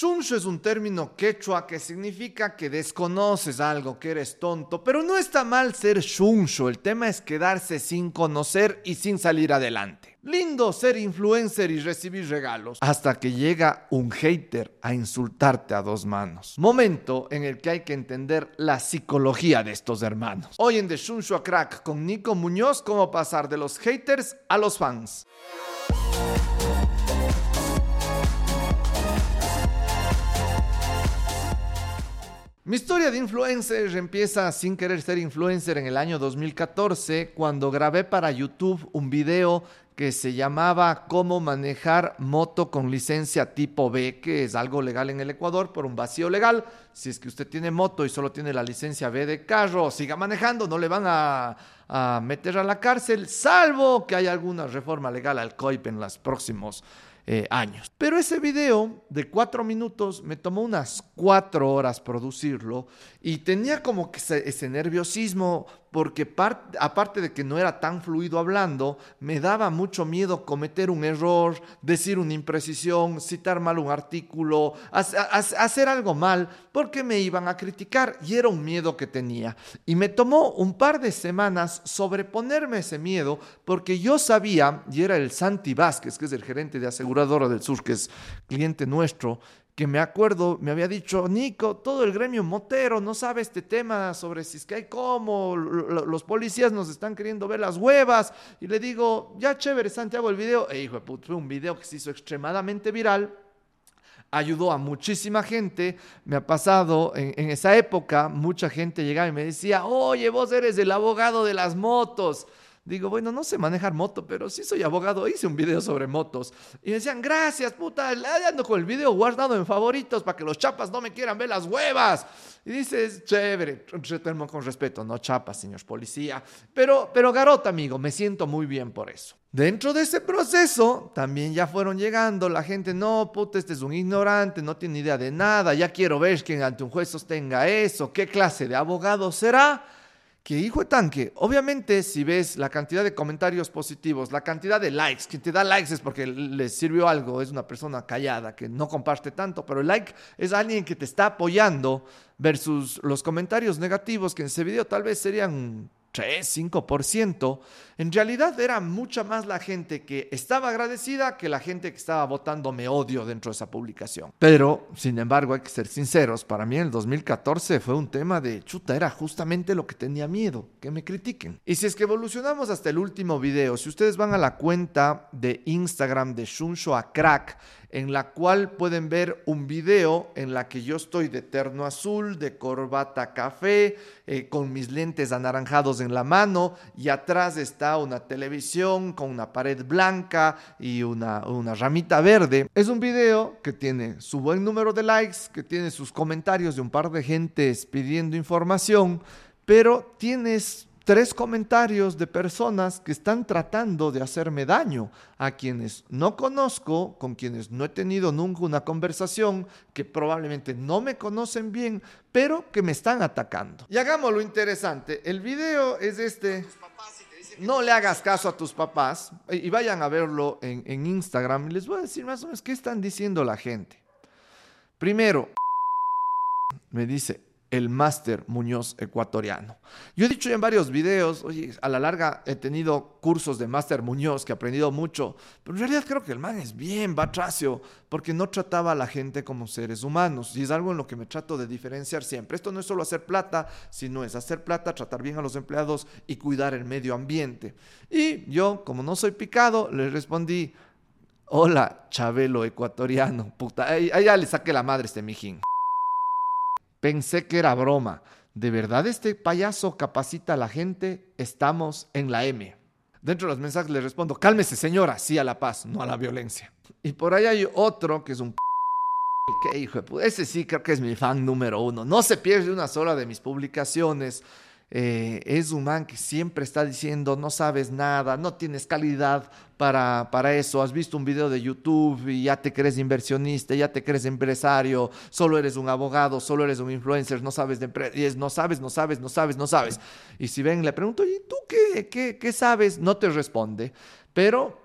Shunshu es un término quechua que significa que desconoces algo, que eres tonto, pero no está mal ser shunshu, el tema es quedarse sin conocer y sin salir adelante. Lindo ser influencer y recibir regalos, hasta que llega un hater a insultarte a dos manos. Momento en el que hay que entender la psicología de estos hermanos. Hoy en The Shunshu a Crack con Nico Muñoz, cómo pasar de los haters a los fans. Mi historia de influencer empieza sin querer ser influencer en el año 2014 cuando grabé para YouTube un video que se llamaba Cómo manejar moto con licencia tipo B, que es algo legal en el Ecuador por un vacío legal. Si es que usted tiene moto y solo tiene la licencia B de carro, siga manejando, no le van a, meter a la cárcel, salvo que haya alguna reforma legal al COIP en los próximos eh, años. Pero ese video de cuatro minutos me tomó unas cuatro horas producirlo y tenía como que ese, nerviosismo porque aparte de que no era tan fluido hablando, me daba mucho miedo cometer un error, decir una imprecisión, citar mal un artículo, hacer algo mal, porque me iban a criticar y era un miedo que tenía. Y me tomó un par de semanas sobreponerme ese miedo porque yo sabía, y era el Santi Vázquez, que es el gerente de aseguradora del sur, que es cliente nuestro, que me acuerdo, me había dicho, Nico, todo el gremio motero no sabe este tema sobre si es que hay cómo, los policías nos están queriendo ver las huevas. Y le digo, ya chévere, Santiago, el video. E hijo de fue un video que se hizo extremadamente viral. Ayudó a muchísima gente. Me ha pasado en, en esa época, mucha gente llegaba y me decía, oye, vos eres el abogado de las motos. Digo, bueno, no sé manejar moto, pero sí soy abogado, hice un video sobre motos. Y decían, gracias, puta, ando con el video guardado en favoritos para que los chapas no me quieran ver las huevas. Y dices, chévere, con respeto, no chapas, señor policía. Pero, pero garota, amigo, me siento muy bien por eso. Dentro de ese proceso también ya fueron llegando la gente, no, puta, este es un ignorante, no tiene idea de nada, ya quiero ver que ante un juez sostenga eso, qué clase de abogado será que hijo de tanque, obviamente si ves la cantidad de comentarios positivos, la cantidad de likes, quien te da likes es porque le sirvió algo, es una persona callada que no comparte tanto, pero el like es alguien que te está apoyando versus los comentarios negativos que en ese video tal vez serían 3, 5%, en realidad era mucha más la gente que estaba agradecida que la gente que estaba votando me odio dentro de esa publicación. Pero, sin embargo, hay que ser sinceros, para mí el 2014 fue un tema de chuta, era justamente lo que tenía miedo, que me critiquen. Y si es que evolucionamos hasta el último video, si ustedes van a la cuenta de Instagram de Shunsho a Crack, en la cual pueden ver un video en la que yo estoy de terno azul, de corbata café, eh, con mis lentes anaranjados en la mano y atrás está una televisión con una pared blanca y una, una ramita verde. Es un video que tiene su buen número de likes, que tiene sus comentarios de un par de gentes pidiendo información, pero tienes tres comentarios de personas que están tratando de hacerme daño a quienes no conozco, con quienes no he tenido nunca una conversación, que probablemente no me conocen bien, pero que me están atacando. Y hagamos lo interesante. El video es este. No le hagas caso a tus papás y vayan a verlo en, en Instagram y les voy a decir más o menos qué están diciendo la gente. Primero, me dice, el máster Muñoz ecuatoriano. Yo he dicho en varios videos, oye, a la larga he tenido cursos de máster Muñoz que he aprendido mucho, pero en realidad creo que el man es bien batracio, porque no trataba a la gente como seres humanos, y es algo en lo que me trato de diferenciar siempre. Esto no es solo hacer plata, sino es hacer plata, tratar bien a los empleados y cuidar el medio ambiente. Y yo, como no soy picado, le respondí, hola, Chabelo ecuatoriano, puta, ahí, ya le saqué la madre este mijín. Pensé que era broma. ¿De verdad este payaso capacita a la gente? Estamos en la M. Dentro de los mensajes le respondo, cálmese señora, sí a la paz, no a la violencia. Y por ahí hay otro que es un... que hijo de Ese sí creo que es mi fan número uno. No se pierde una sola de mis publicaciones. Eh, es un man que siempre está diciendo, no sabes nada, no tienes calidad para, para eso, has visto un video de YouTube y ya te crees inversionista, ya te crees empresario, solo eres un abogado, solo eres un influencer, no sabes de es, no sabes, no sabes, no sabes, no sabes. Y si ven, le pregunto, ¿y tú qué, qué, qué sabes? No te responde, pero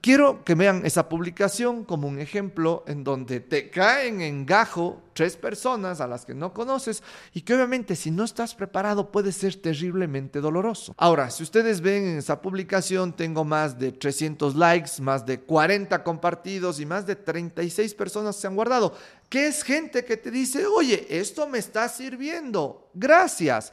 Quiero que vean esa publicación como un ejemplo en donde te caen en gajo tres personas a las que no conoces y que obviamente si no estás preparado puede ser terriblemente doloroso. Ahora, si ustedes ven en esa publicación, tengo más de 300 likes, más de 40 compartidos y más de 36 personas se han guardado, que es gente que te dice, oye, esto me está sirviendo, gracias.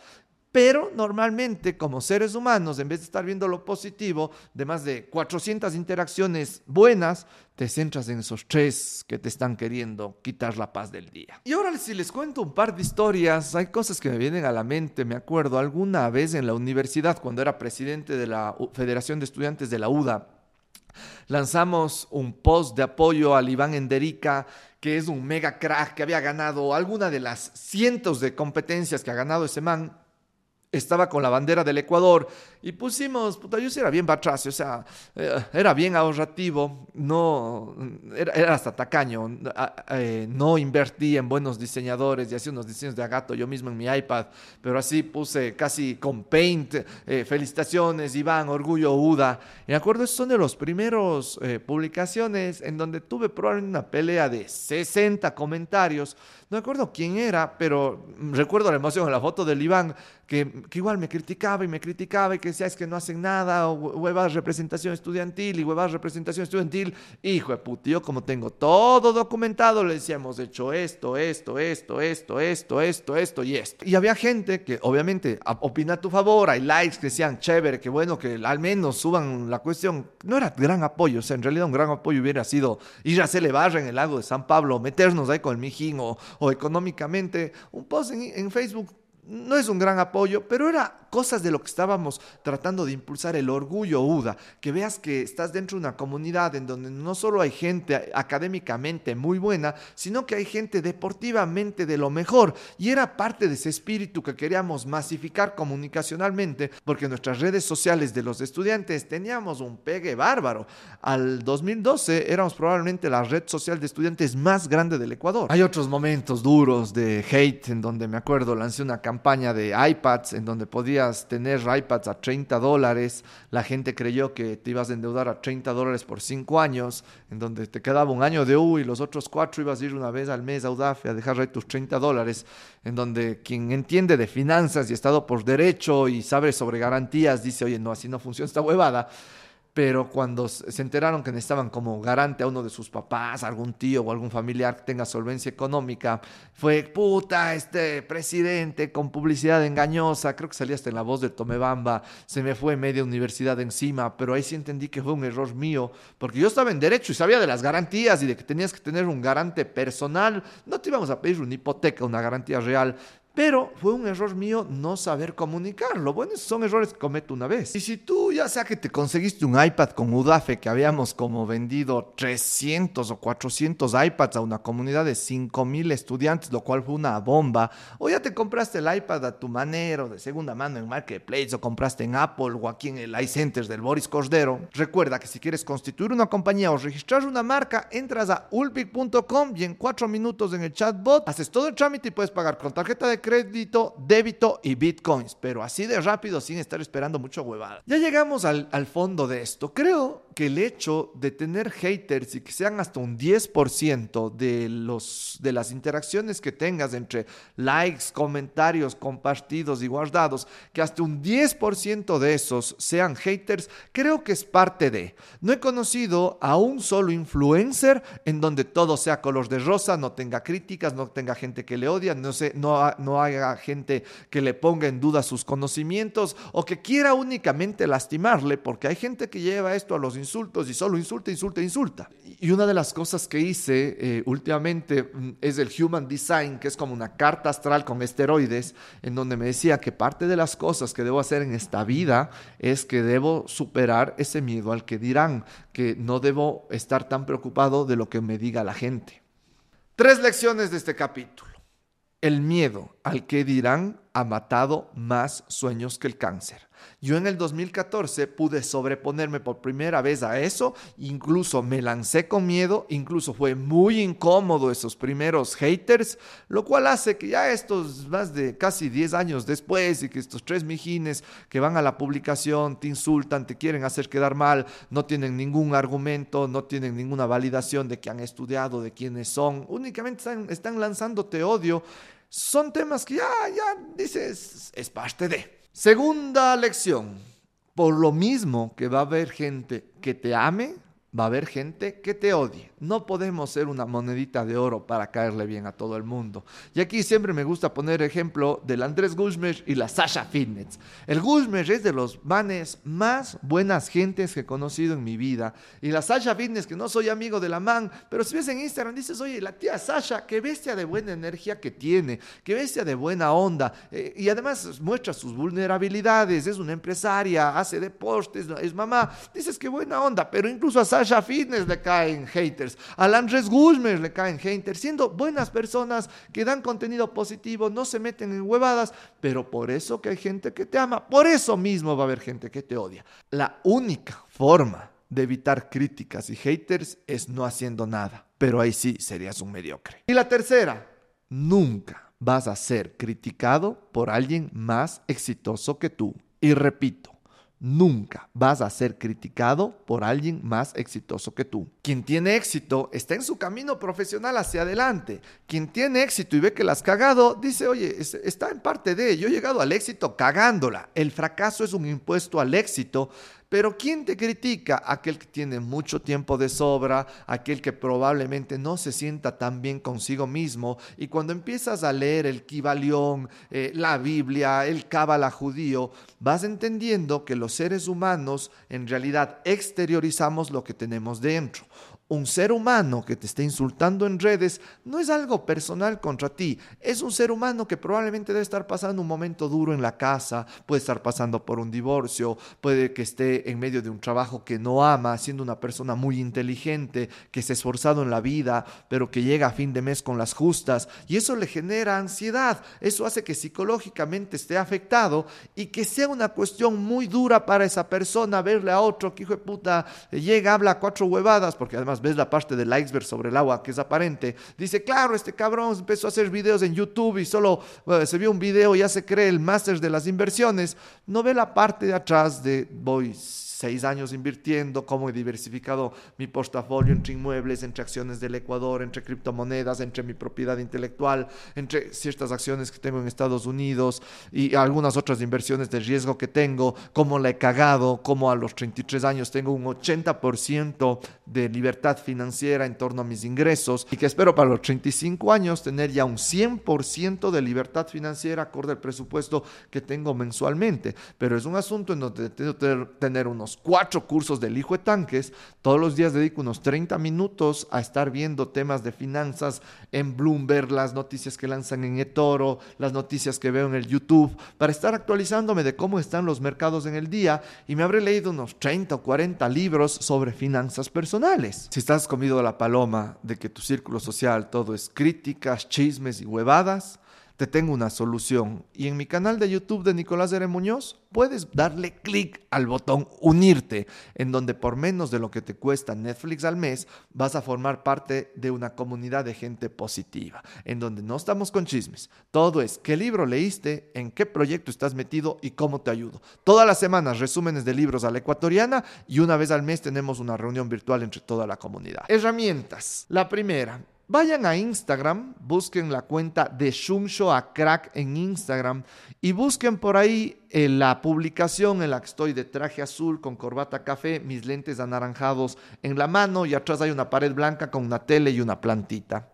Pero normalmente como seres humanos, en vez de estar viendo lo positivo de más de 400 interacciones buenas, te centras en esos tres que te están queriendo quitar la paz del día. Y ahora si les cuento un par de historias, hay cosas que me vienen a la mente. Me acuerdo alguna vez en la universidad, cuando era presidente de la Federación de Estudiantes de la UDA, lanzamos un post de apoyo al Iván Enderica, que es un mega crack que había ganado alguna de las cientos de competencias que ha ganado ese man estaba con la bandera del Ecuador y pusimos, puta, yo sí era bien batracio, o sea, eh, era bien ahorrativo, no, era, hasta tacaño, eh, no invertí en buenos diseñadores y hacía unos diseños de agato yo mismo en mi iPad, pero así puse casi con Paint, eh, felicitaciones, Iván, orgullo, UDA. Me acuerdo, son de los primeros publicaciones en donde tuve probablemente una pelea de 60 comentarios, no me acuerdo quién era, pero recuerdo la emoción en la foto del Iván, que, que igual me criticaba y me criticaba y que decía es que no hacen nada, o huevas representación estudiantil y huevas representación estudiantil. Hijo de puta, yo como tengo todo documentado, le decía, hemos hecho esto, esto, esto, esto, esto, esto, esto y esto. Y había gente que obviamente opina a tu favor, hay likes que decían, chévere, que bueno, que al menos suban la cuestión. No era gran apoyo, o sea, en realidad un gran apoyo hubiera sido ir a hacerle barra en el lago de San Pablo, meternos ahí con el mijín o, o económicamente. Un post en, en Facebook no es un gran apoyo, pero era cosas de lo que estábamos tratando de impulsar, el orgullo UDA, que veas que estás dentro de una comunidad en donde no solo hay gente académicamente muy buena, sino que hay gente deportivamente de lo mejor. Y era parte de ese espíritu que queríamos masificar comunicacionalmente, porque nuestras redes sociales de los estudiantes teníamos un pegue bárbaro. Al 2012 éramos probablemente la red social de estudiantes más grande del Ecuador. Hay otros momentos duros de hate en donde me acuerdo lancé una campaña de iPads en donde podía tener iPads a 30 dólares, la gente creyó que te ibas a endeudar a 30 dólares por 5 años, en donde te quedaba un año de U y los otros 4 ibas a ir una vez al mes a UDAF a dejar ahí tus 30 dólares, en donde quien entiende de finanzas y Estado por derecho y sabe sobre garantías dice, oye, no, así no funciona esta huevada pero cuando se enteraron que necesitaban como garante a uno de sus papás, algún tío o algún familiar que tenga solvencia económica, fue puta, este presidente con publicidad engañosa, creo que salía hasta en la voz de Tomebamba, se me fue media universidad encima, pero ahí sí entendí que fue un error mío, porque yo estaba en derecho y sabía de las garantías y de que tenías que tener un garante personal, no te íbamos a pedir una hipoteca, una garantía real, pero fue un error mío no saber comunicarlo. Bueno, son errores que cometo una vez. Y si tú ya sea que te conseguiste un iPad con UDAFE, que habíamos como vendido 300 o 400 iPads a una comunidad de 5000 estudiantes, lo cual fue una bomba, o ya te compraste el iPad a tu manera o de segunda mano en Marketplace, o compraste en Apple o aquí en el iCenter del Boris Cordero, recuerda que si quieres constituir una compañía o registrar una marca, entras a ulpic.com y en cuatro minutos en el chatbot haces todo el trámite y puedes pagar con tarjeta de crédito, débito y bitcoins, pero así de rápido sin estar esperando mucho huevada. Ya llegamos al, al fondo de esto. Creo que el hecho de tener haters y que sean hasta un 10% de, los, de las interacciones que tengas entre likes, comentarios, compartidos y guardados, que hasta un 10% de esos sean haters, creo que es parte de. No he conocido a un solo influencer en donde todo sea color de rosa, no tenga críticas, no tenga gente que le odia, no, sé, no, no haya gente que le ponga en duda sus conocimientos o que quiera únicamente lastimarle, porque hay gente que lleva esto a los insultos y solo insulta, insulta, insulta. Y una de las cosas que hice eh, últimamente mm, es el Human Design, que es como una carta astral con esteroides, en donde me decía que parte de las cosas que debo hacer en esta vida es que debo superar ese miedo al que dirán, que no debo estar tan preocupado de lo que me diga la gente. Tres lecciones de este capítulo. El miedo al que dirán ha matado más sueños que el cáncer. Yo en el 2014 pude sobreponerme por primera vez a eso, incluso me lancé con miedo, incluso fue muy incómodo esos primeros haters, lo cual hace que ya estos más de casi 10 años después y que estos tres mijines que van a la publicación te insultan, te quieren hacer quedar mal, no tienen ningún argumento, no tienen ninguna validación de que han estudiado, de quiénes son, únicamente están, están lanzándote odio, son temas que ya, ya dices, es parte de. Segunda lección. Por lo mismo que va a haber gente que te ame, va a haber gente que te odie. No podemos ser una monedita de oro para caerle bien a todo el mundo. Y aquí siempre me gusta poner ejemplo del Andrés Guzmán y la Sasha Fitness. El Guzmán es de los manes más buenas gentes que he conocido en mi vida. Y la Sasha Fitness, que no soy amigo de la man, pero si ves en Instagram dices, oye, la tía Sasha, qué bestia de buena energía que tiene, qué bestia de buena onda. Eh, y además muestra sus vulnerabilidades, es una empresaria, hace deportes, es mamá. Dices, qué buena onda, pero incluso a Sasha Sasha Fitness le caen haters, a Andrés Guzmán le caen haters, siendo buenas personas que dan contenido positivo, no se meten en huevadas, pero por eso que hay gente que te ama, por eso mismo va a haber gente que te odia. La única forma de evitar críticas y haters es no haciendo nada, pero ahí sí serías un mediocre. Y la tercera, nunca vas a ser criticado por alguien más exitoso que tú. Y repito, Nunca vas a ser criticado por alguien más exitoso que tú. Quien tiene éxito está en su camino profesional hacia adelante. Quien tiene éxito y ve que la has cagado, dice, oye, está en parte de, yo he llegado al éxito cagándola. El fracaso es un impuesto al éxito pero ¿quién te critica? Aquel que tiene mucho tiempo de sobra, aquel que probablemente no se sienta tan bien consigo mismo. Y cuando empiezas a leer el Kibalión, eh, la Biblia, el Cábala judío, vas entendiendo que los seres humanos en realidad exteriorizamos lo que tenemos dentro un ser humano que te esté insultando en redes no es algo personal contra ti, es un ser humano que probablemente debe estar pasando un momento duro en la casa, puede estar pasando por un divorcio, puede que esté en medio de un trabajo que no ama, siendo una persona muy inteligente, que se ha esforzado en la vida, pero que llega a fin de mes con las justas, y eso le genera ansiedad, eso hace que psicológicamente esté afectado y que sea una cuestión muy dura para esa persona verle a otro que hijo de puta llega, habla cuatro huevadas, porque además ves la parte del iceberg sobre el agua que es aparente, dice, claro, este cabrón empezó a hacer videos en YouTube y solo se vio un video ya se cree el máster de las inversiones, no ve la parte de atrás de voice seis años invirtiendo, cómo he diversificado mi portafolio entre inmuebles, entre acciones del Ecuador, entre criptomonedas, entre mi propiedad intelectual, entre ciertas acciones que tengo en Estados Unidos y algunas otras inversiones de riesgo que tengo, cómo la he cagado, cómo a los 33 años tengo un 80% de libertad financiera en torno a mis ingresos y que espero para los 35 años tener ya un 100% de libertad financiera acorde al presupuesto que tengo mensualmente. Pero es un asunto en donde tengo que tener unos cuatro cursos del hijo de tanques. Todos los días dedico unos 30 minutos a estar viendo temas de finanzas en Bloomberg, las noticias que lanzan en eToro, las noticias que veo en el YouTube, para estar actualizándome de cómo están los mercados en el día y me habré leído unos 30 o 40 libros sobre finanzas personales. Si estás comido la paloma de que tu círculo social todo es críticas, chismes y huevadas, te tengo una solución. Y en mi canal de YouTube de Nicolás R. Muñoz puedes darle clic al botón unirte, en donde por menos de lo que te cuesta Netflix al mes, vas a formar parte de una comunidad de gente positiva, en donde no estamos con chismes. Todo es qué libro leíste, en qué proyecto estás metido y cómo te ayudo. Todas las semanas resúmenes de libros a la ecuatoriana y una vez al mes tenemos una reunión virtual entre toda la comunidad. Herramientas. La primera, Vayan a Instagram, busquen la cuenta de Shumsho a Crack en Instagram y busquen por ahí eh, la publicación en la que estoy de traje azul con corbata café, mis lentes anaranjados en la mano y atrás hay una pared blanca con una tele y una plantita.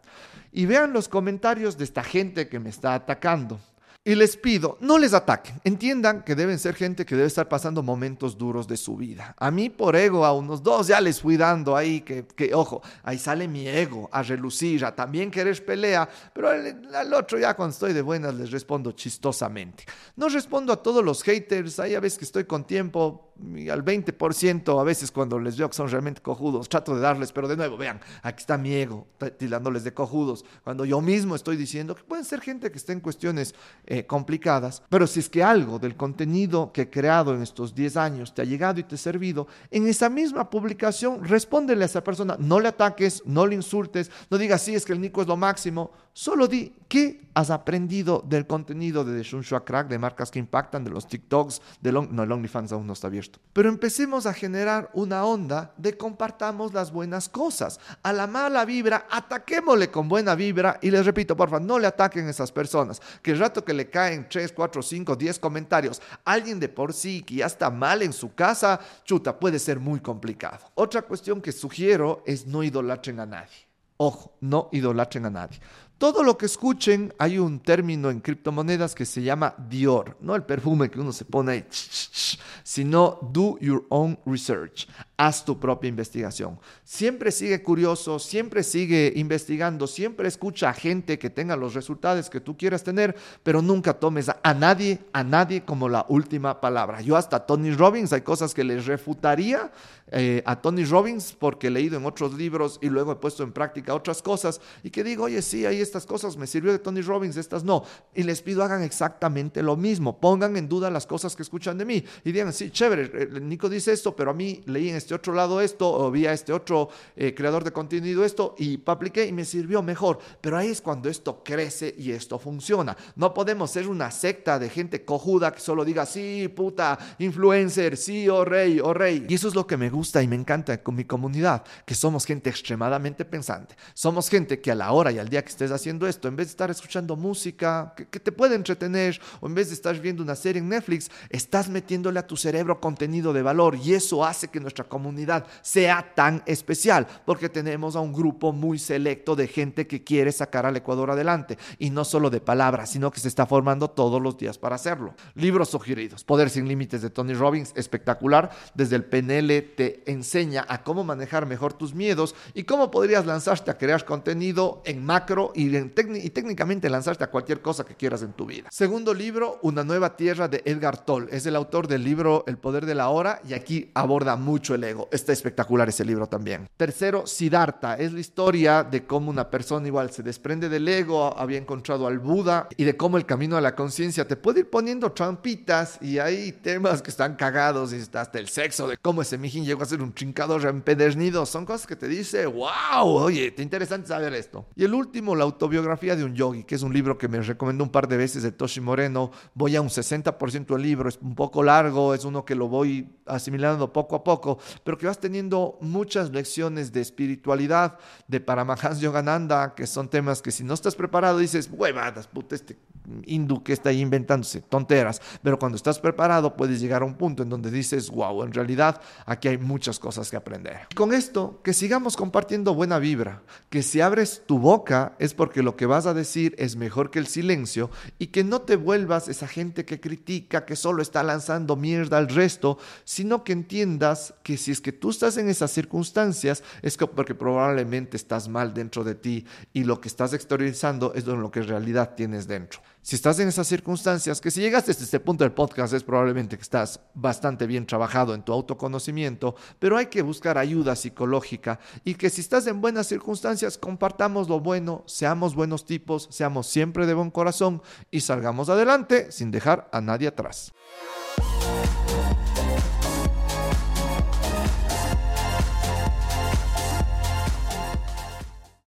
Y vean los comentarios de esta gente que me está atacando. Y les pido, no les ataquen. Entiendan que deben ser gente que debe estar pasando momentos duros de su vida. A mí por ego, a unos dos ya les fui dando ahí, que, que ojo, ahí sale mi ego a relucir, a también querer pelea, pero al, otro ya cuando estoy de buenas les respondo chistosamente. No respondo a todos los haters, ahí a veces que estoy con tiempo, y al 20% a veces cuando les veo que son realmente cojudos, trato de darles, pero de nuevo, vean, aquí está mi ego, tirándoles de cojudos, cuando yo mismo estoy diciendo que pueden ser gente que esté en cuestiones eh, complicadas, pero si es que algo del contenido que he creado en estos 10 años te ha llegado y te ha servido, en esa misma publicación respóndele a esa persona, no le ataques, no le insultes, no digas, sí, es que el Nico es lo máximo, solo di, ¿qué has aprendido del contenido de The Shunshua Crack, de marcas que impactan, de los TikToks, de long, no, el OnlyFans aún no está abierto? Pero empecemos a generar una onda de compartamos las buenas cosas. A la mala vibra, ataquémosle con buena vibra y les repito, por favor, no le ataquen a esas personas, que el rato que le caen 3, 4, 5, 10 comentarios, alguien de por sí que ya está mal en su casa, chuta, puede ser muy complicado. Otra cuestión que sugiero es no idolatren a nadie. Ojo, no idolatren a nadie. Todo lo que escuchen, hay un término en criptomonedas que se llama Dior, no el perfume que uno se pone ahí, sino do your own research, haz tu propia investigación. Siempre sigue curioso, siempre sigue investigando, siempre escucha a gente que tenga los resultados que tú quieras tener, pero nunca tomes a, nadie, a nadie como la última palabra. Yo hasta Tony Robbins hay cosas que les refutaría eh, a Tony Robbins porque he leído en otros libros y luego he puesto en práctica otras cosas y que digo, oye, sí, ahí estas cosas me sirvió de Tony Robbins, estas no. Y les pido hagan exactamente lo mismo, pongan en duda las cosas que escuchan de mí y digan, sí, chévere, eh, Nico dice esto, pero a mí leí en este otro lado esto o vi a este otro eh, creador de contenido esto y apliqué y me sirvió mejor. Pero ahí es cuando esto crece y esto funciona. No podemos ser una secta de gente cojuda que solo diga, sí, puta, influencer, sí, oh rey, oh rey. Y eso es lo que me gusta y me encanta con mi comunidad, que somos gente extremadamente pensante. Somos gente que a la hora y al día que estés haciendo esto, en vez de estar escuchando música que, te puede entretener o en vez de estar viendo una serie en Netflix, estás metiéndole a tu cerebro contenido de valor y eso hace que nuestra comunidad sea tan especial porque tenemos a un grupo muy selecto de gente que quiere sacar al Ecuador adelante y no solo de palabras, sino que se está formando todos los días para hacerlo. Libros sugeridos. Poder sin límites de Tony Robbins, espectacular. Desde el PNL te enseña a cómo manejar mejor tus miedos y cómo podrías lanzarte a crear contenido en macro y, y técnicamente lanzarte a cualquier cosa que quieras en tu vida. Segundo libro, Una nueva tierra de Edgar Toll. Es el autor del libro El poder de la hora y aquí aborda mucho el ego. Está espectacular ese libro también. Tercero, Siddhartha. Es la historia de cómo una persona igual se desprende del ego, había encontrado al Buda y de cómo el camino a la conciencia te puede ir poniendo trampitas y hay temas que están cagados y está hasta el sexo, de cómo ese mijin llegó a ser un trincador empedernido. Son cosas que te dice, wow, oye, te interesante saber esto. Y el último, la autobiografía de un yogi, que es un libro que me recomendó un par de veces de Toshi Moreno. Voy a un 60% del libro, es un poco largo, es uno que lo voy asimilando poco a poco, pero que vas teniendo muchas lecciones de espiritualidad de Paramahansa Yogananda, que son temas que si no estás preparado dices, huevadas, puta, este hindú que está ahí inventándose tonteras, pero cuando estás preparado puedes llegar a un punto en donde dices, wow, en realidad aquí hay muchas cosas que aprender. con esto, que sigamos compartiendo buena vibra, que si abres tu boca es porque lo que vas a decir es mejor que el silencio y que no te vuelvas esa gente que critica, que solo está lanzando mierda al resto, sino que entiendas que si es que tú estás en esas circunstancias es porque probablemente estás mal dentro de ti y lo que estás exteriorizando es lo que en realidad tienes dentro. Si estás en esas circunstancias, que si llegaste hasta este punto del podcast es probablemente que estás bastante bien trabajado en tu autoconocimiento, pero hay que buscar ayuda psicológica y que si estás en buenas circunstancias, compartamos lo bueno, seamos buenos tipos, seamos siempre de buen corazón y salgamos adelante sin dejar a nadie atrás.